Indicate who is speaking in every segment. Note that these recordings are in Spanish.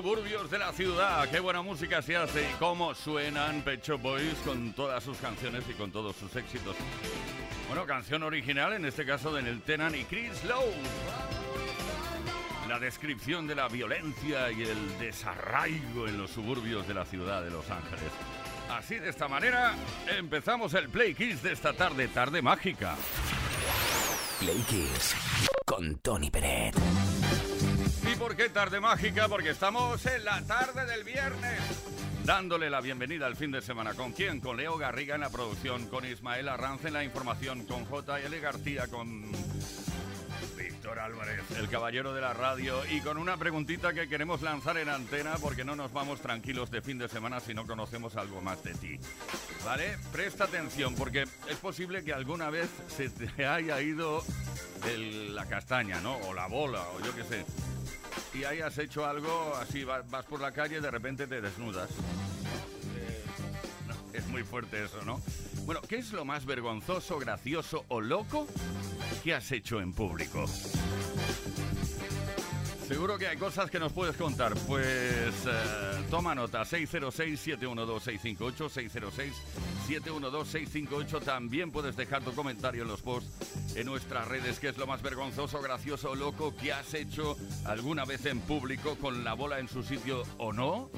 Speaker 1: Suburbios de la ciudad. Qué buena música se hace y cómo suenan Pecho Boys con todas sus canciones y con todos sus éxitos. Bueno, canción original, en este caso de Neil Tennant y Chris Lowe. La descripción de la violencia y el desarraigo en los suburbios de la ciudad de Los Ángeles. Así, de esta manera, empezamos el Play Kiss de esta tarde, tarde mágica.
Speaker 2: Play Kiss con Tony Peret.
Speaker 1: ¿Y por qué tarde mágica? Porque estamos en la tarde del viernes. Dándole la bienvenida al fin de semana. ¿Con quién? Con Leo Garriga en la producción, con Ismael Arranz en la información, con J.L. García, con Víctor Álvarez, el caballero de la radio, y con una preguntita que queremos lanzar en antena porque no nos vamos tranquilos de fin de semana si no conocemos algo más de ti. ¿Vale? Presta atención porque es posible que alguna vez se te haya ido la castaña, ¿no? O la bola, o yo qué sé y hayas hecho algo así, vas, por la calle y de repente te desnudas. Eh, es muy fuerte eso, ¿no? Bueno, ¿qué es lo más vergonzoso, gracioso o loco que has hecho en público? Seguro que hay cosas que nos puedes contar. Pues eh, toma nota, 606-712-658, 606-712-658. También puedes dejar tu comentario en los posts en nuestras redes, que es lo más vergonzoso, gracioso loco que has hecho alguna vez en público con la bola en su sitio o no.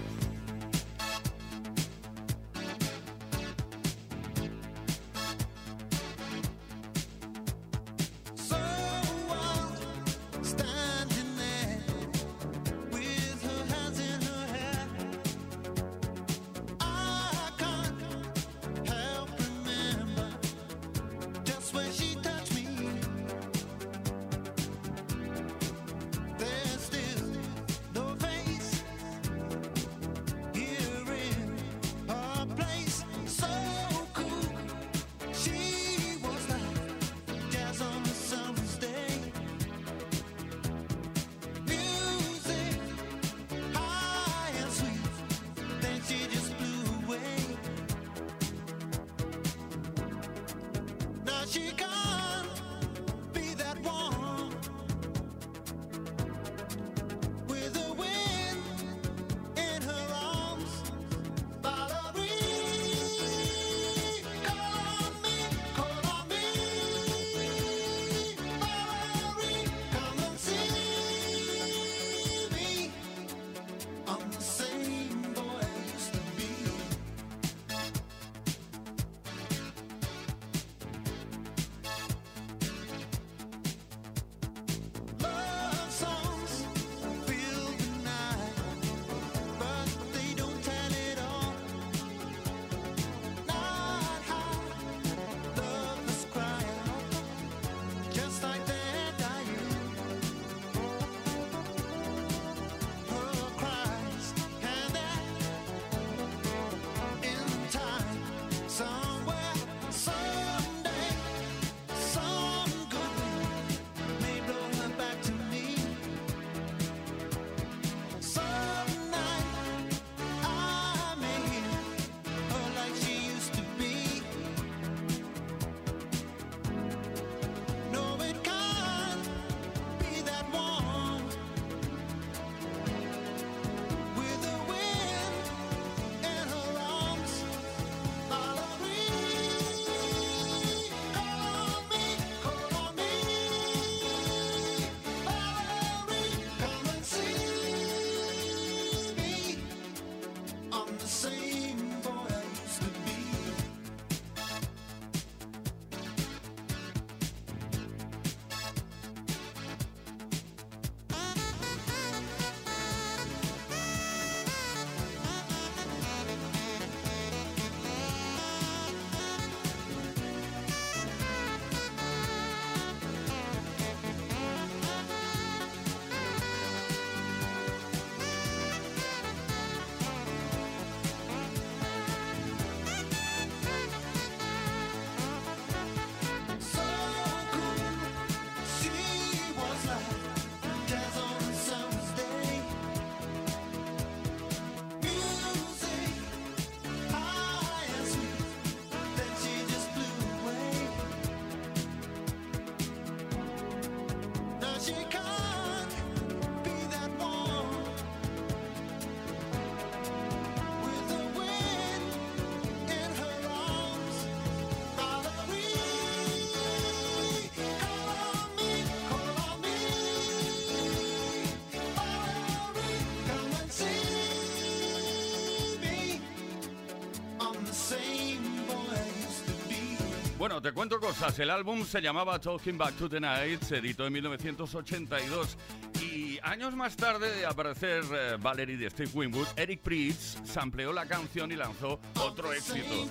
Speaker 1: Bueno, te cuento cosas. El álbum se llamaba Talking Back to the Night, se editó en 1982 y años más tarde de aparecer eh, Valerie de Steve Winwood, Eric Prydz sampleó la canción y lanzó otro éxito.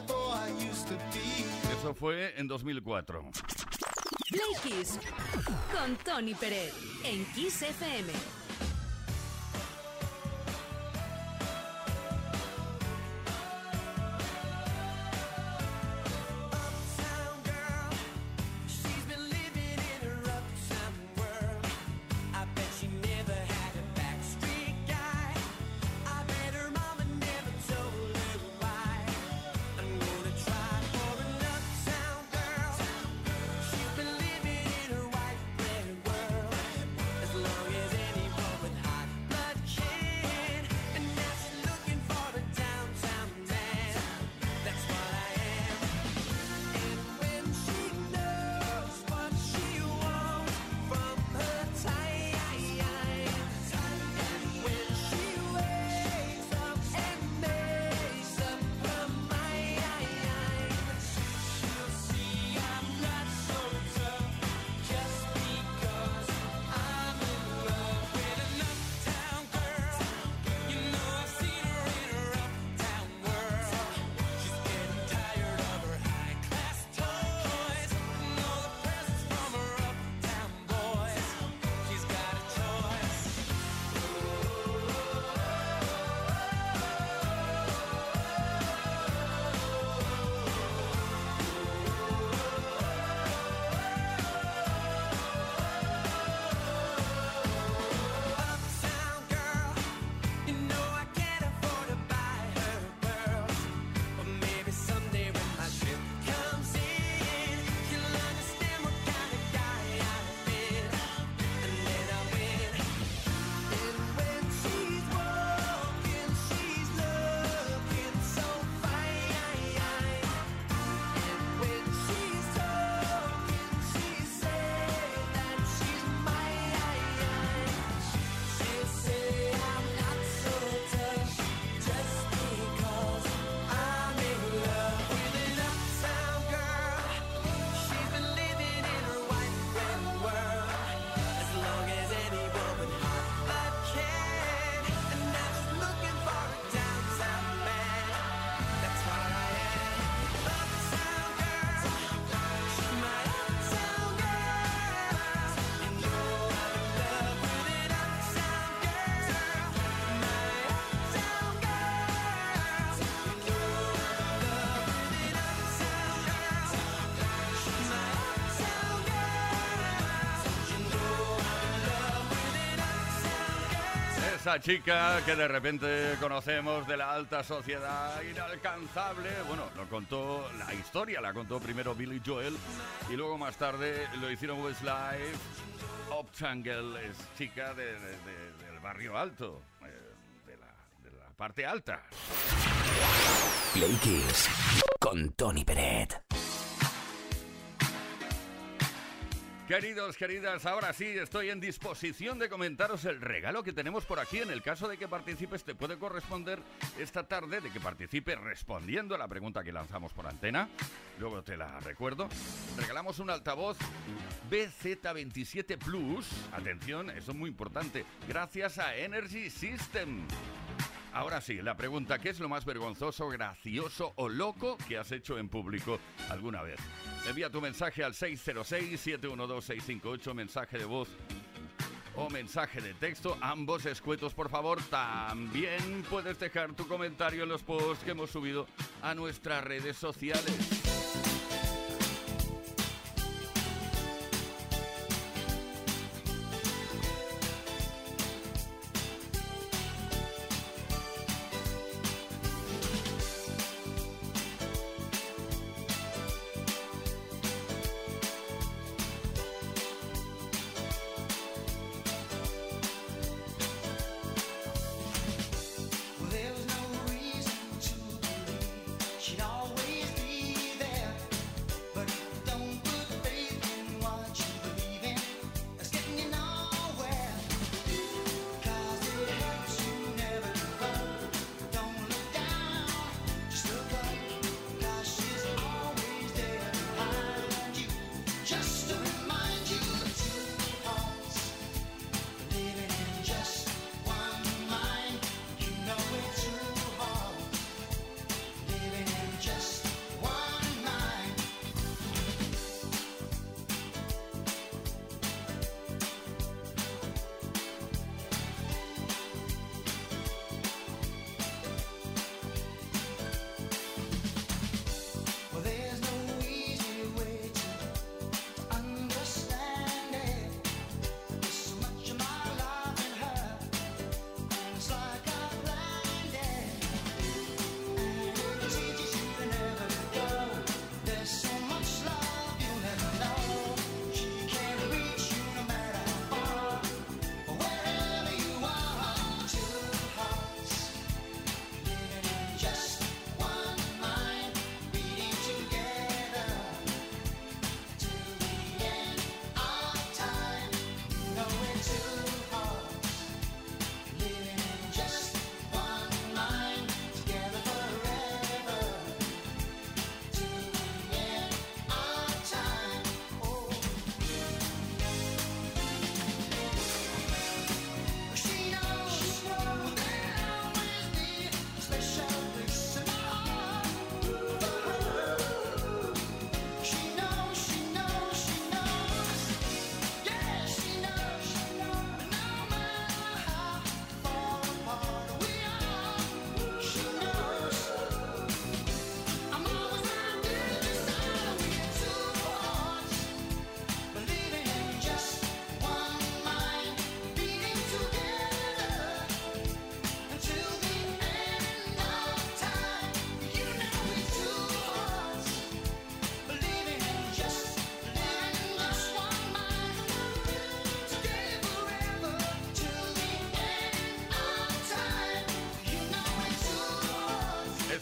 Speaker 1: Eso fue en 2004.
Speaker 3: Play Kiss con Tony Pérez en Kiss FM.
Speaker 4: Esa chica que de repente conocemos de la alta sociedad inalcanzable. Bueno, lo contó la historia, la contó primero Billy Joel y luego más tarde lo hicieron Westlife. Uptangle es chica del barrio alto, eh, de, la, parte alta.
Speaker 5: Play Kiss con Tony Peret.
Speaker 4: Queridos, queridas, ahora sí estoy en disposición de comentaros el regalo que tenemos por aquí. En el caso de que participes, te puede corresponder esta tarde de que participes respondiendo a la pregunta que lanzamos por antena. Luego te la recuerdo. Regalamos un altavoz BZ27 Plus. Atención, eso es muy importante. Gracias a Energy System. Ahora sí, la pregunta, ¿qué es lo más vergonzoso, gracioso o loco que has hecho en público alguna vez? Envía tu mensaje al 606-712-658, mensaje de voz o mensaje de texto, ambos escuetos por favor. También puedes dejar tu comentario en los posts que hemos subido a nuestras redes sociales.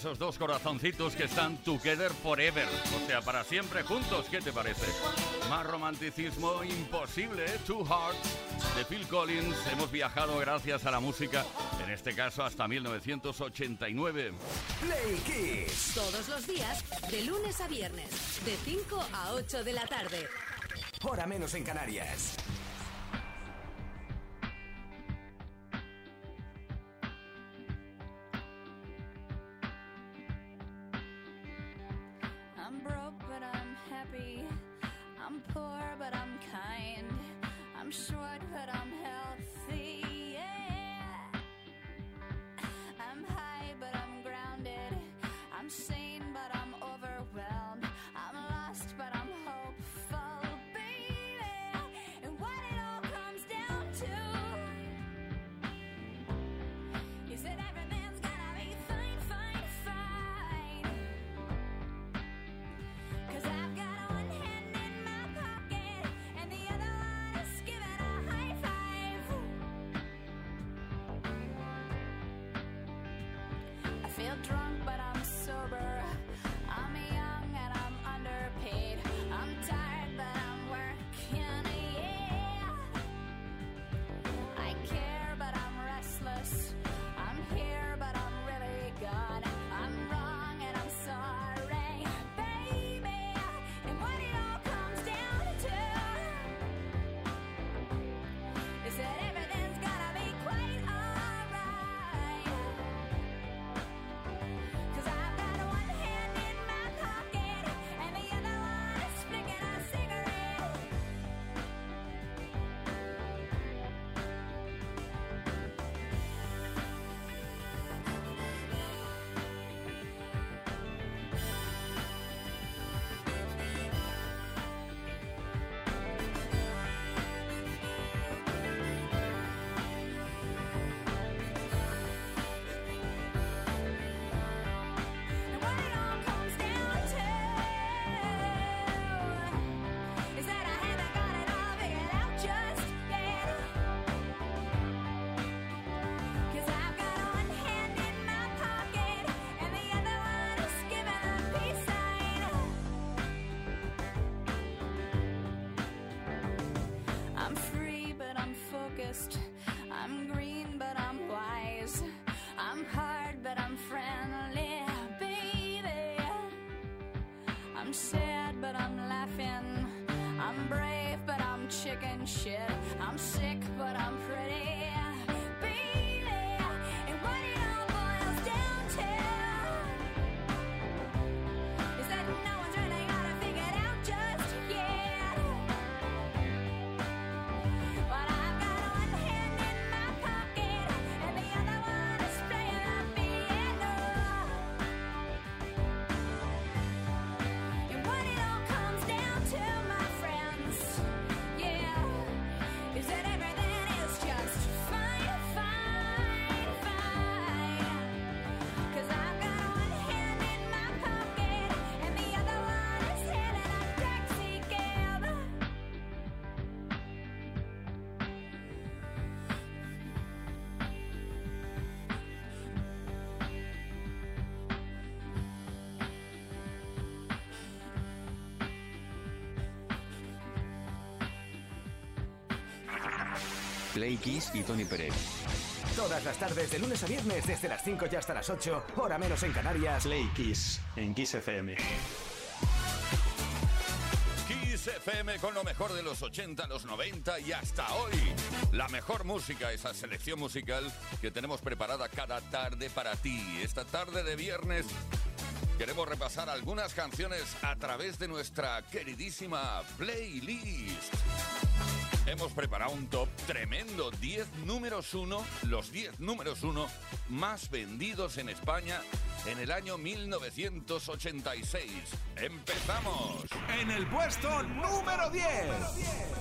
Speaker 4: Esos dos corazoncitos que están together forever, o sea, para siempre juntos, ¿qué te parece? Más romanticismo imposible, ¿eh? Two Hearts de Phil Collins. Hemos viajado gracias a la música, en este caso hasta 1989.
Speaker 6: Play Kiss. Todos los días, de lunes a viernes, de 5 a 8 de la tarde.
Speaker 5: Hora menos en Canarias. just Play Kiss y Tony Pérez.
Speaker 2: Todas las tardes, de lunes a viernes, desde las 5 y hasta las 8, hora menos en Canarias.
Speaker 5: Play Kiss, en Kiss FM.
Speaker 1: Kiss FM con lo mejor de los 80, los 90 y hasta hoy. La mejor música, esa selección musical que tenemos preparada cada tarde para ti. Esta tarde de viernes queremos repasar algunas canciones a través de nuestra queridísima playlist. Hemos preparado un top tremendo, 10 números 1, los 10 números 1 más vendidos en España en el año 1986. ¡Empezamos!
Speaker 2: En el puesto número 10.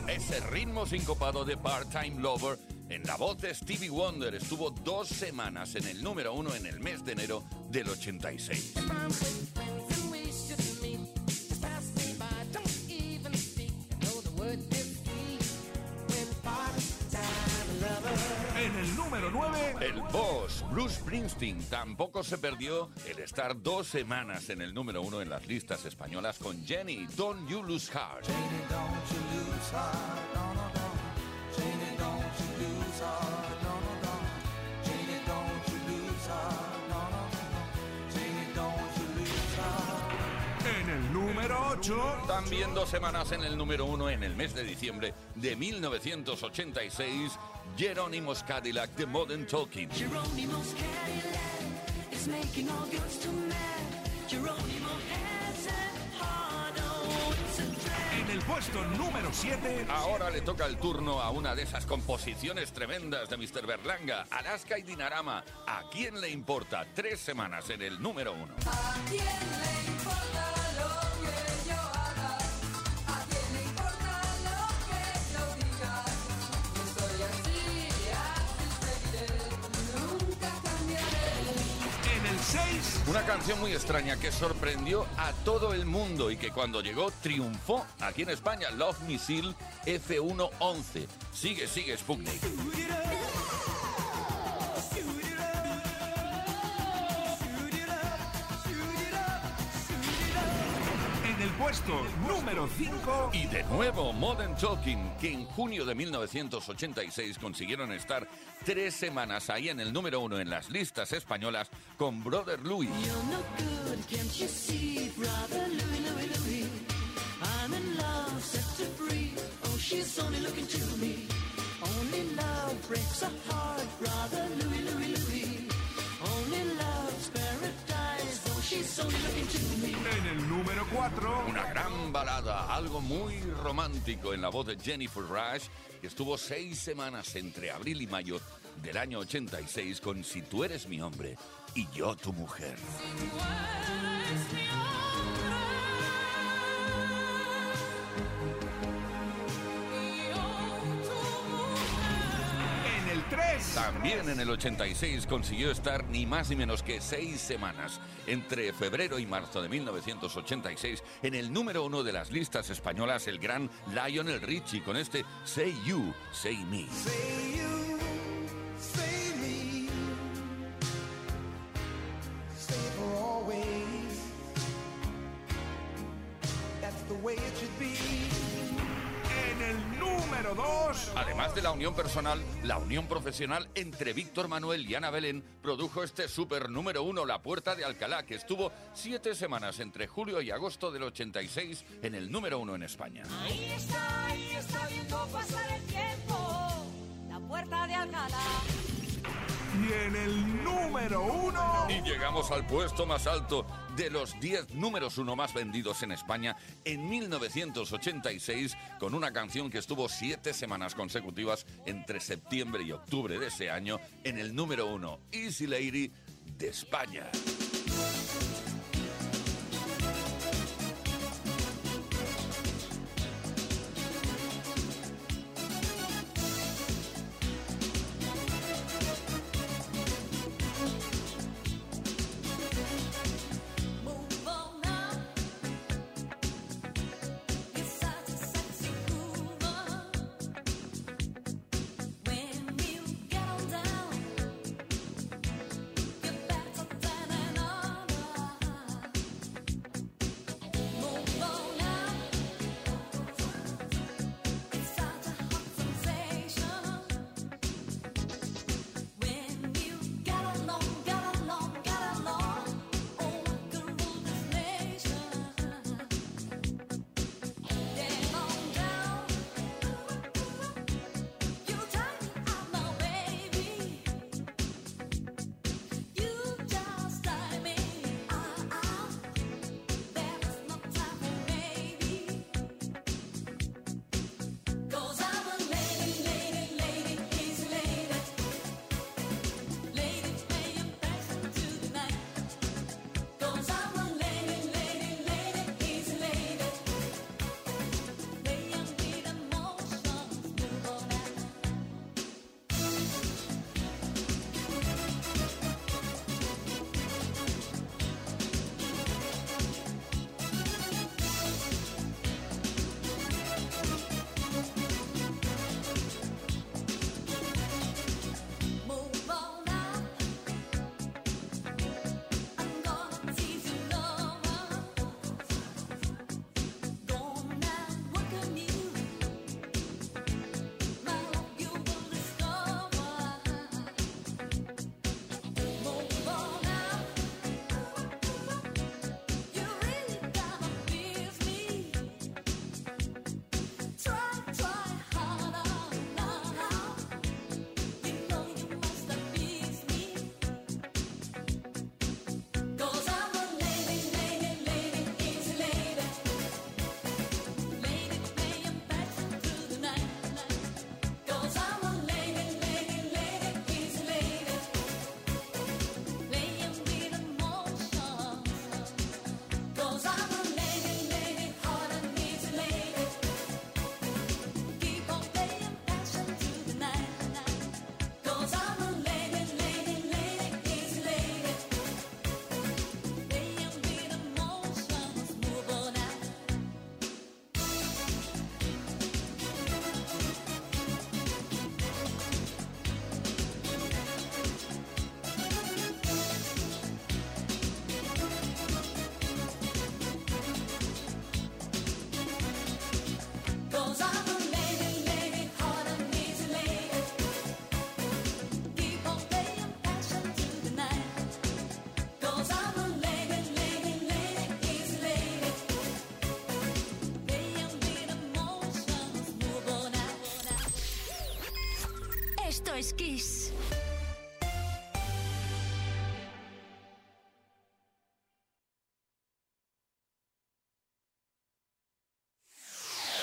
Speaker 1: Ese ritmo sincopado de Part-Time Lover en la voz de Stevie Wonder estuvo dos semanas en el número 1 en el mes de enero del 86.
Speaker 2: Número 9,
Speaker 1: El boss, Bruce Springsteen, tampoco se perdió el estar dos semanas en el número uno en las listas españolas con Jenny, Don't You Lose Heart.
Speaker 2: en número 8,
Speaker 1: También dos semanas en el número uno en el mes de diciembre de 1986, Jerónimos Cadillac de Modern Talking.
Speaker 2: En el puesto número 7,
Speaker 1: Ahora le toca el turno a una de esas composiciones tremendas de Mr. Berlanga, Alaska y Dinarama. ¿A quién le importa? Tres semanas en el número uno.
Speaker 7: ¿A quién le importa
Speaker 1: Una canción muy extraña que sorprendió a todo el mundo y que cuando llegó triunfó aquí en España, Love Missile F111. Sigue, sigue Sputnik.
Speaker 8: Puesto número 5.
Speaker 1: Y de nuevo Modern Talking, que en junio de 1986 consiguieron estar tres semanas ahí en el número uno en las listas españolas con Brother Louis.
Speaker 3: You're no good, can't you see, brother Louie, Louie, Louie? I'm in love, set to free. Oh, she's only looking to me. Only love breaks a heart, brother Louie, Louie, Louie.
Speaker 8: En el número 4.
Speaker 1: Una gran balada, algo muy romántico en la voz de Jennifer Rush, que estuvo seis semanas entre abril y mayo del año 86 con Si tú eres mi hombre y yo tu mujer.
Speaker 8: En el 3.
Speaker 1: También en el 86 consiguió estar ni más ni menos que seis semanas entre febrero y marzo de 1986 en el número uno de las listas españolas el gran Lionel Richie con este Say You, Say Me.
Speaker 9: Say you,
Speaker 8: número 2.
Speaker 1: Además de la unión personal, la unión profesional entre Víctor Manuel y Ana Belén produjo este super número uno, La Puerta de Alcalá, que estuvo siete semanas entre julio y agosto del 86 en el número uno en España.
Speaker 3: Ahí está, ahí está viendo pasar el tiempo. La puerta de Alcalá.
Speaker 8: Y en el número 1.
Speaker 1: Y llegamos al puesto más alto de los 10 números uno más vendidos en España en 1986 con una canción que estuvo siete semanas consecutivas entre septiembre y octubre de ese año en el número uno, Easy Lady de España.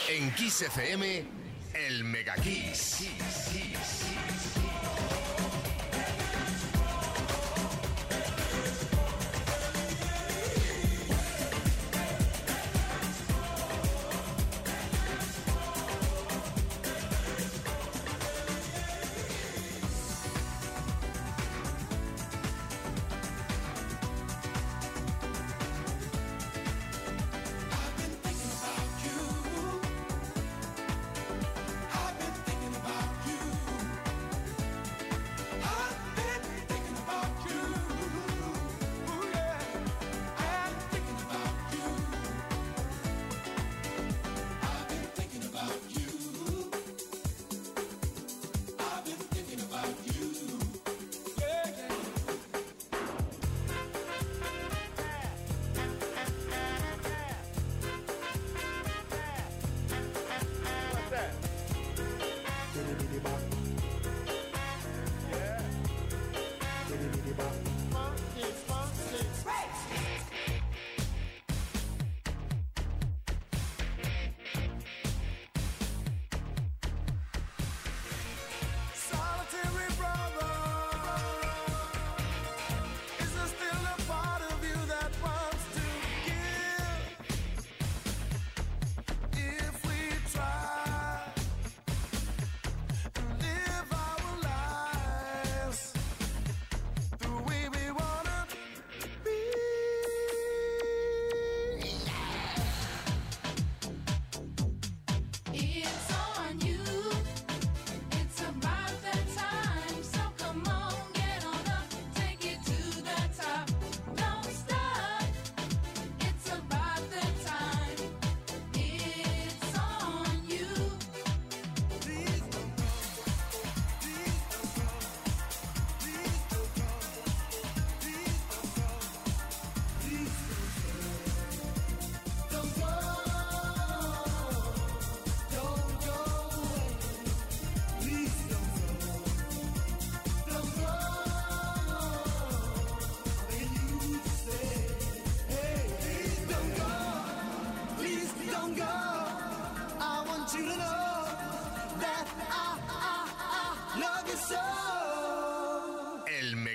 Speaker 9: En Kiss FM, el Mega Kiss.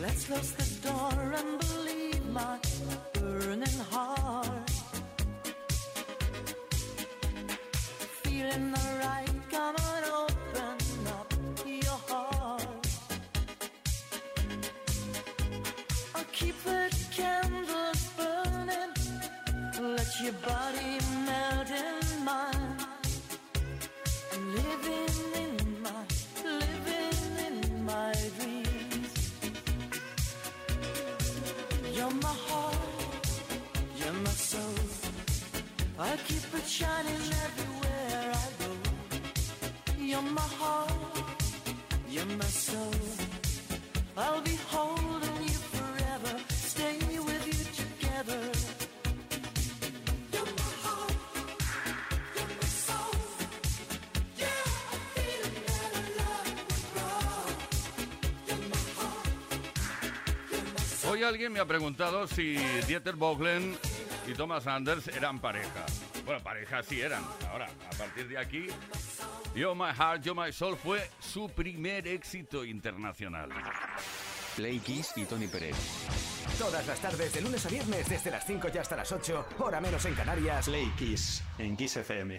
Speaker 7: Let's close the door and believe my
Speaker 1: Hoy alguien me ha preguntado si Dieter Bohlen y Thomas Anders eran pareja. Bueno, pareja sí eran. Ahora, a partir de aquí, Yo My Heart, Yo My Soul fue su primer éxito internacional.
Speaker 5: Play Kiss y Tony Pérez.
Speaker 10: Todas las tardes, de lunes a viernes, desde las 5 y hasta las 8, hora menos en Canarias.
Speaker 5: Play Kiss en Kiss FM.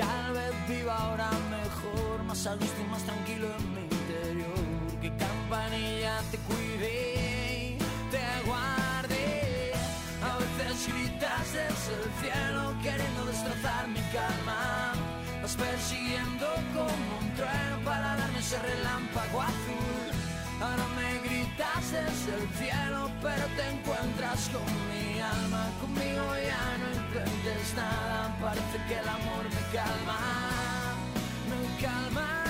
Speaker 7: Tal vez viva ahora mejor, más a gusto y más tranquilo en mi interior. Que campanilla te cuide, y te guarde. A veces gritas desde el cielo queriendo destrozar mi calma. Vas persiguiendo como un trueno para darme ese relámpago azul. Ahora desde el cielo, pero te encuentras con mi alma. Conmigo ya no intentes nada, parece que el amor me calma, me calma.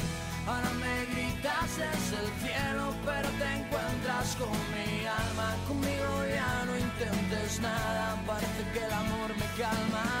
Speaker 7: Ahora me gritas desde el cielo, pero te encuentras con mi alma. Conmigo ya no intentes nada, parece que el amor me calma.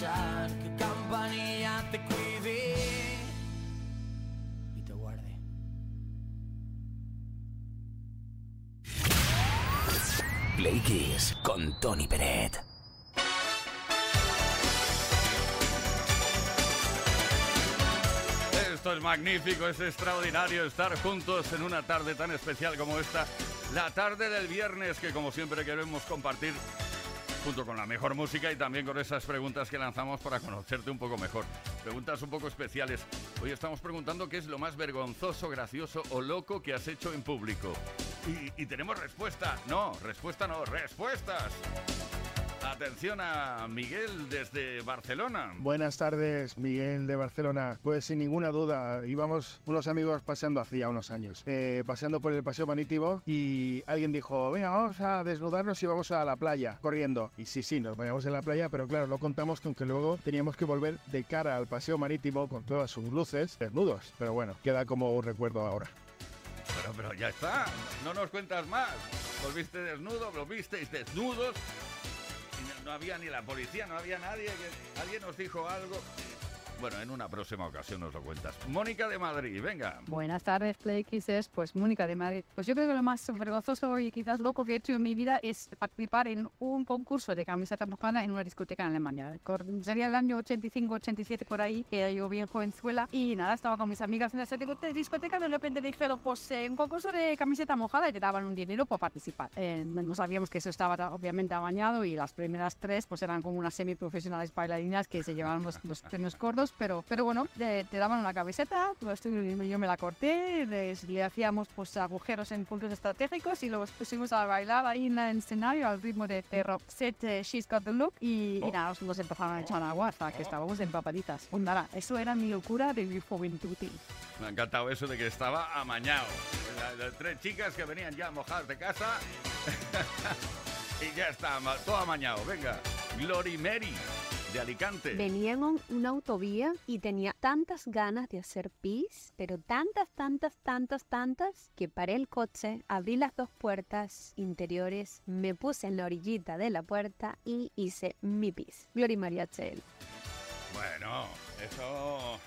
Speaker 9: que campanilla te cuide y te guarde.
Speaker 10: Play Kiss con Tony Peret.
Speaker 1: Esto es magnífico, es extraordinario estar juntos en una tarde tan especial como esta, la tarde del viernes que como siempre queremos compartir junto con la mejor música y también con esas preguntas que lanzamos para conocerte un poco mejor. Preguntas un poco especiales. Hoy estamos preguntando qué es lo más vergonzoso, gracioso o loco que has hecho en público. Y, y tenemos respuesta. No, respuesta no, respuestas. Atención a Miguel desde Barcelona.
Speaker 11: Buenas tardes, Miguel de Barcelona. Pues sin ninguna duda, íbamos unos amigos paseando hacía unos años, eh, paseando por el paseo marítimo y alguien dijo, venga, vamos a desnudarnos y vamos a la playa, corriendo. Y sí, sí, nos vayamos en la playa, pero claro, no contamos con que luego teníamos que volver de cara al paseo marítimo con todas sus luces, desnudos. Pero bueno, queda como un recuerdo ahora.
Speaker 1: Pero, pero ya está, no nos cuentas más. Volviste desnudo, desnudos. Y no, no había ni la policía, no había nadie. Que, alguien nos dijo algo. Bueno, en una próxima ocasión nos lo cuentas. Mónica de Madrid, venga.
Speaker 12: Buenas tardes, Play. Pues Mónica de Madrid. Pues yo creo que lo más vergonzoso y quizás loco que he hecho en mi vida es participar en un concurso de camiseta mojada en una discoteca en Alemania. Sería el año 85-87 por ahí, que era yo bien jovenzuela. Y nada, estaba con mis amigas en esa discoteca y de repente dijeron, pues eh, un concurso de camiseta mojada y te daban un dinero por participar. Eh, no sabíamos que eso estaba obviamente amañado y las primeras tres pues eran como unas semiprofesionales bailarinas que se llevaban los, los premios pero, pero bueno, te, te daban una camiseta, pues, yo me la corté, les- le hacíamos pues agujeros en puntos estratégicos y luego pusimos a bailar ahí en el escenario al ritmo de, de Roxette, eh, She's Got the Look y, y nada, nos, empezaron a echar agua hasta que estábamos empapaditas. Pues nada, eso era mi locura de mi juventud.
Speaker 1: Me ha encantado eso de que estaba amañado. La- las tres chicas que venían ya mojadas de casa. y ya está, todo amañado. Venga, Glory Mary, de Alicante.
Speaker 13: Venía en un- una autovía y tenía tantas ganas de hacer pis, pero tantas, tantas, tantas, tantas, que paré el coche, abrí las dos puertas interiores, me puse en la orillita de la puerta y hice mi pis. Gloria María Chel.
Speaker 1: Bueno, eso...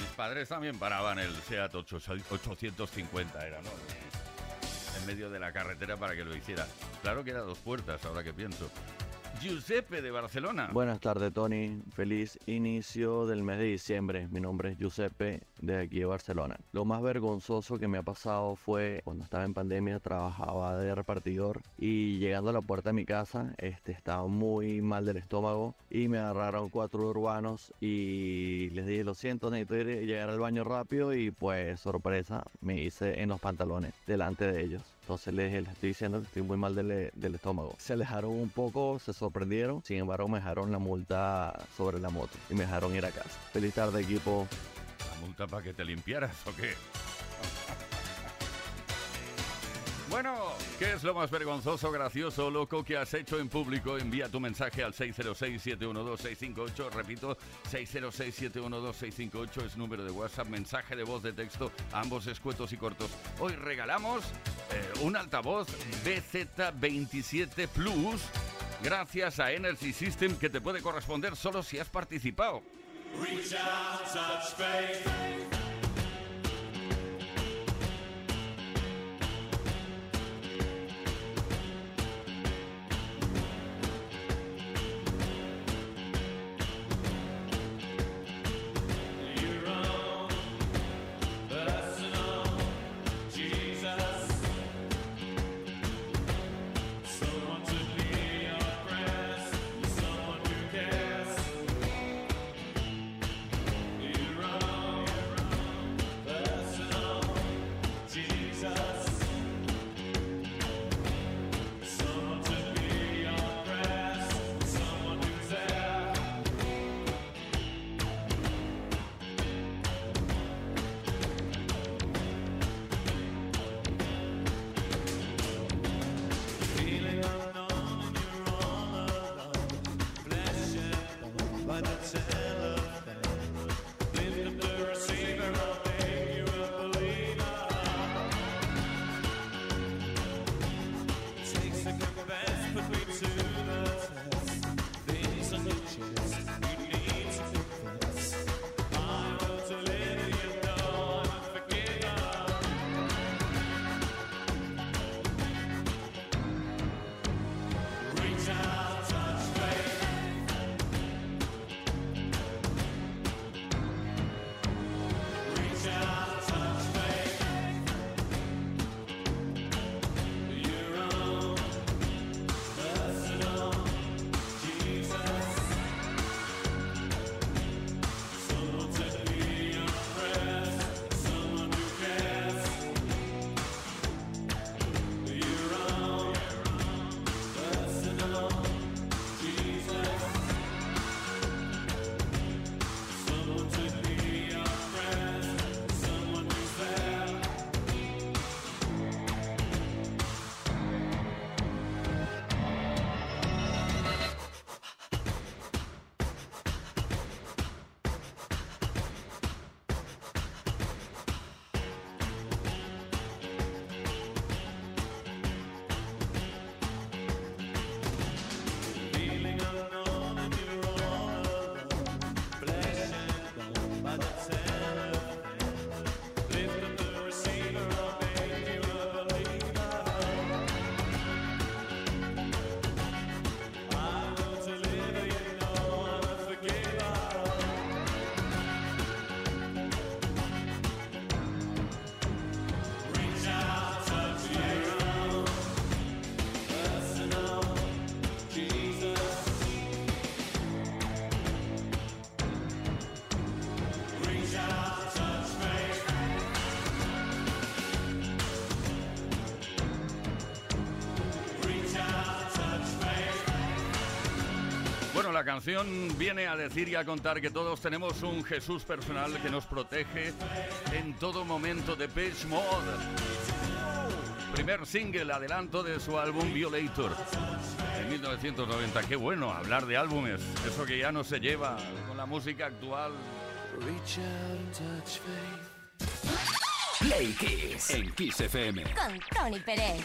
Speaker 1: Mis padres también paraban el Seat 8 850, era, ¿no? En medio de la carretera para que lo hiciera. Claro que era dos puertas, ahora que pienso. Giuseppe de Barcelona.
Speaker 14: Buenas tardes, Tony. Feliz inicio del mes de diciembre. Mi nombre es Giuseppe, de aquí de Barcelona. Lo más vergonzoso que me ha pasado fue cuando estaba en pandemia, trabajaba de repartidor y llegando a la puerta de mi casa, este, estaba muy mal del estómago y me agarraron cuatro urbanos y les dije, lo siento, necesito llegar al baño rápido y pues, sorpresa, me hice en los pantalones delante de ellos. Entonces les, estoy diciendo que estoy muy mal del, del estómago. Se alejaron un poco, se sorprendieron. Sin embargo, me dejaron la multa sobre la moto y me dejaron ir a casa. Feliz tarde, equipo.
Speaker 1: ¿La multa para que te limpiaras o qué? Bueno, ¿qué es lo más vergonzoso, gracioso loco que has hecho en público? Envía tu mensaje al 606-712-658. Repito, 606-712-658 es número de WhatsApp, mensaje de voz de texto, ambos escuetos y cortos. Hoy regalamos eh, un altavoz BZ27 Plus gracias a Energy System que te puede corresponder solo si has participado.
Speaker 7: Reach out.
Speaker 1: La canción viene a decir y a contar que todos tenemos un Jesús personal que nos protege en todo momento de Page Mode. Primer single, adelanto de su álbum Violator en 1990. Qué bueno hablar de álbumes, eso que ya no se lleva con la música actual.
Speaker 15: Reach out and touch faith.
Speaker 16: Play Kiss en Kiss FM.
Speaker 3: Con Tony Pérez.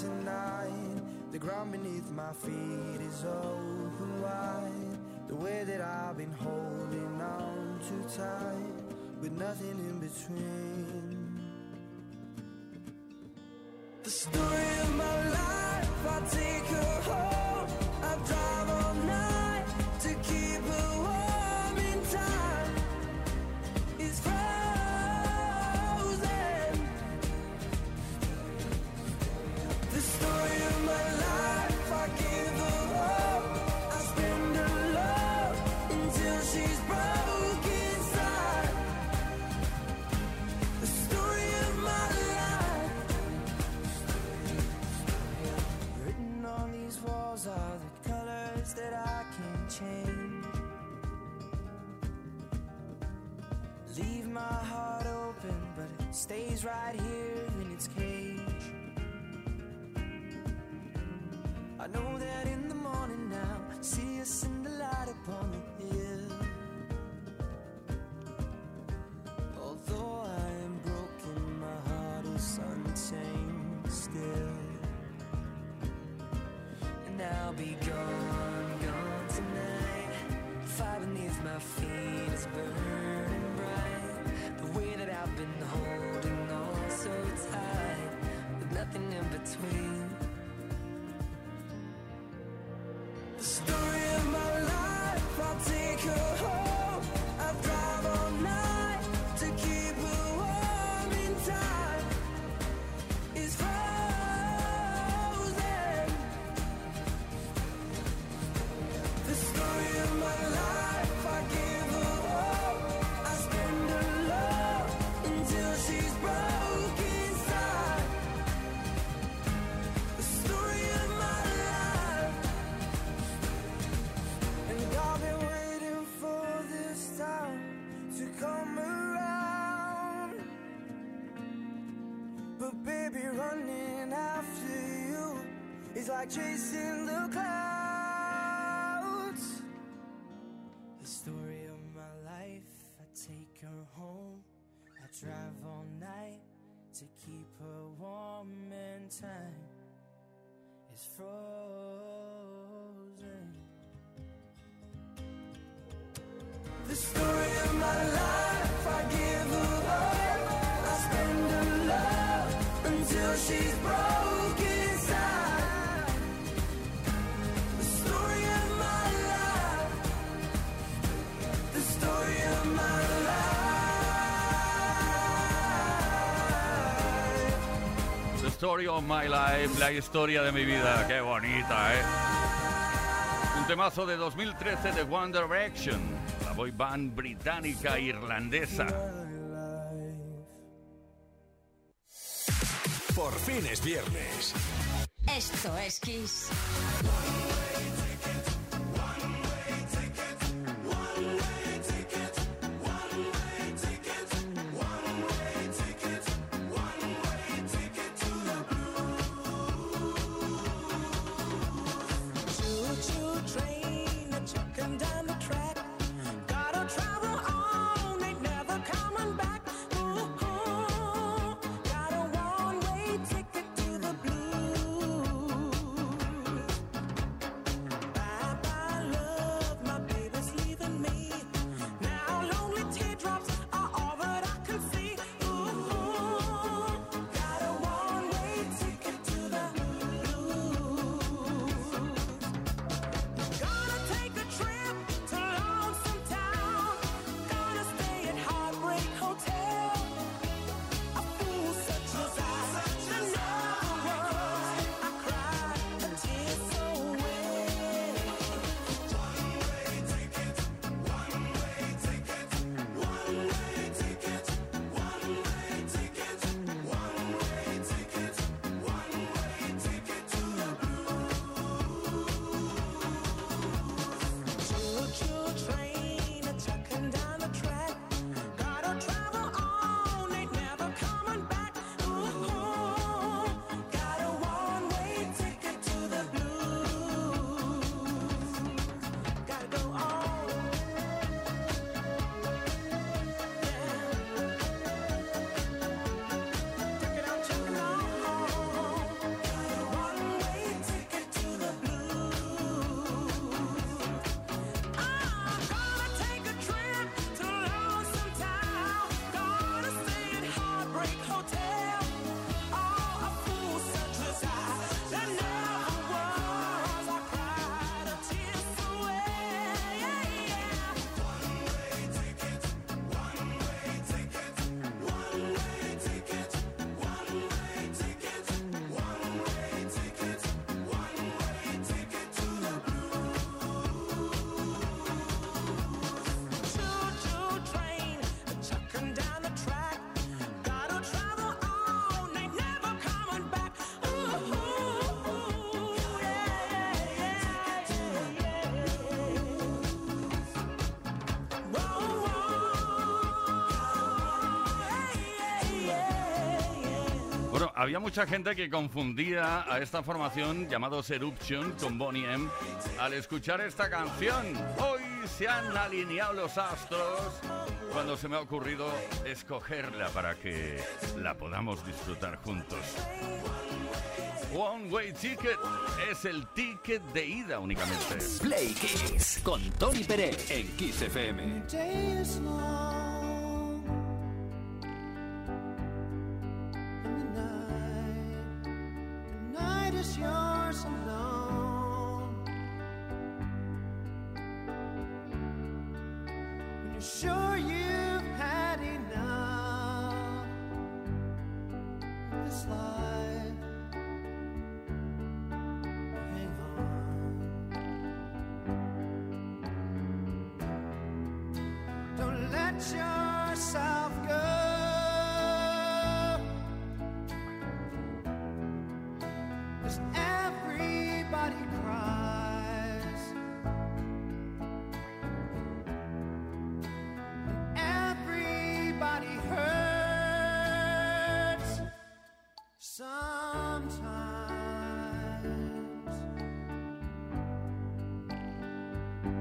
Speaker 9: tonight. The ground beneath my feet is open wide. The way that I've been holding on too tight, with nothing in between. The story of my life, I take right here frozen. The story Story of My Life,
Speaker 1: la historia de mi vida. Qué bonita, ¿eh? Un temazo de 2013 de One Direction, la boy band británica irlandesa.
Speaker 2: Por fin es viernes.
Speaker 3: Esto es Kiss.
Speaker 1: había mucha gente que confundía a esta formación llamados Eruption con Bonnie M al escuchar esta canción. Hoy se han alineado los astros cuando se me ha ocurrido escogerla para que la podamos disfrutar juntos. One Way Ticket es el ticket de ida únicamente.
Speaker 16: Play Kiss con Tony Pérez en Kiss FM.
Speaker 9: Everybody cries. Everybody hurts sometimes.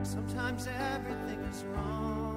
Speaker 17: Sometimes everything is wrong.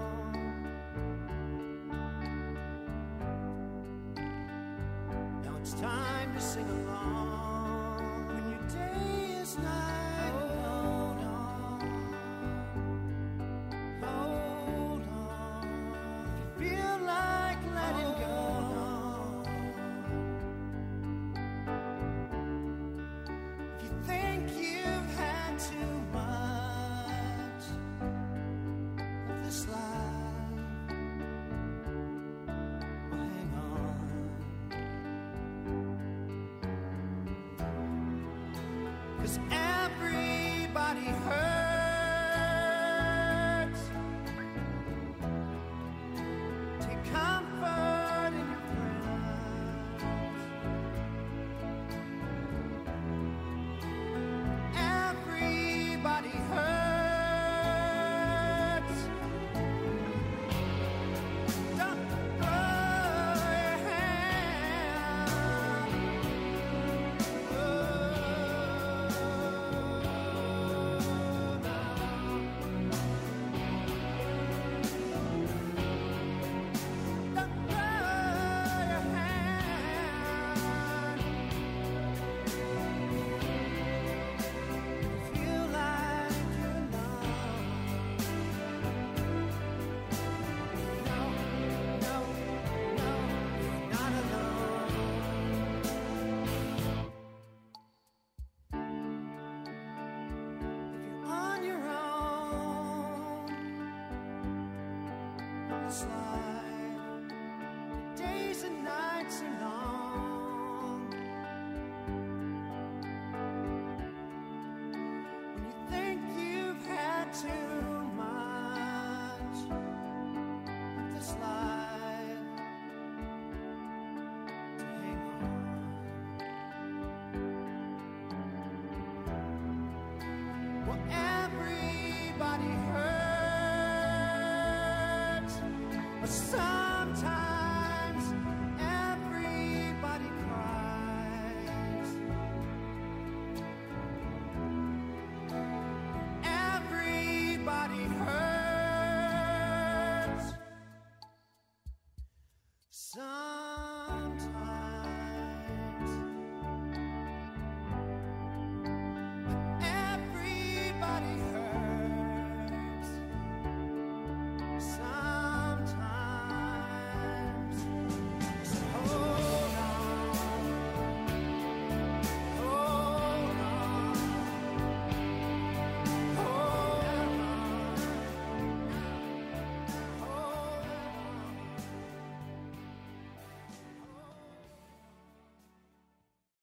Speaker 17: A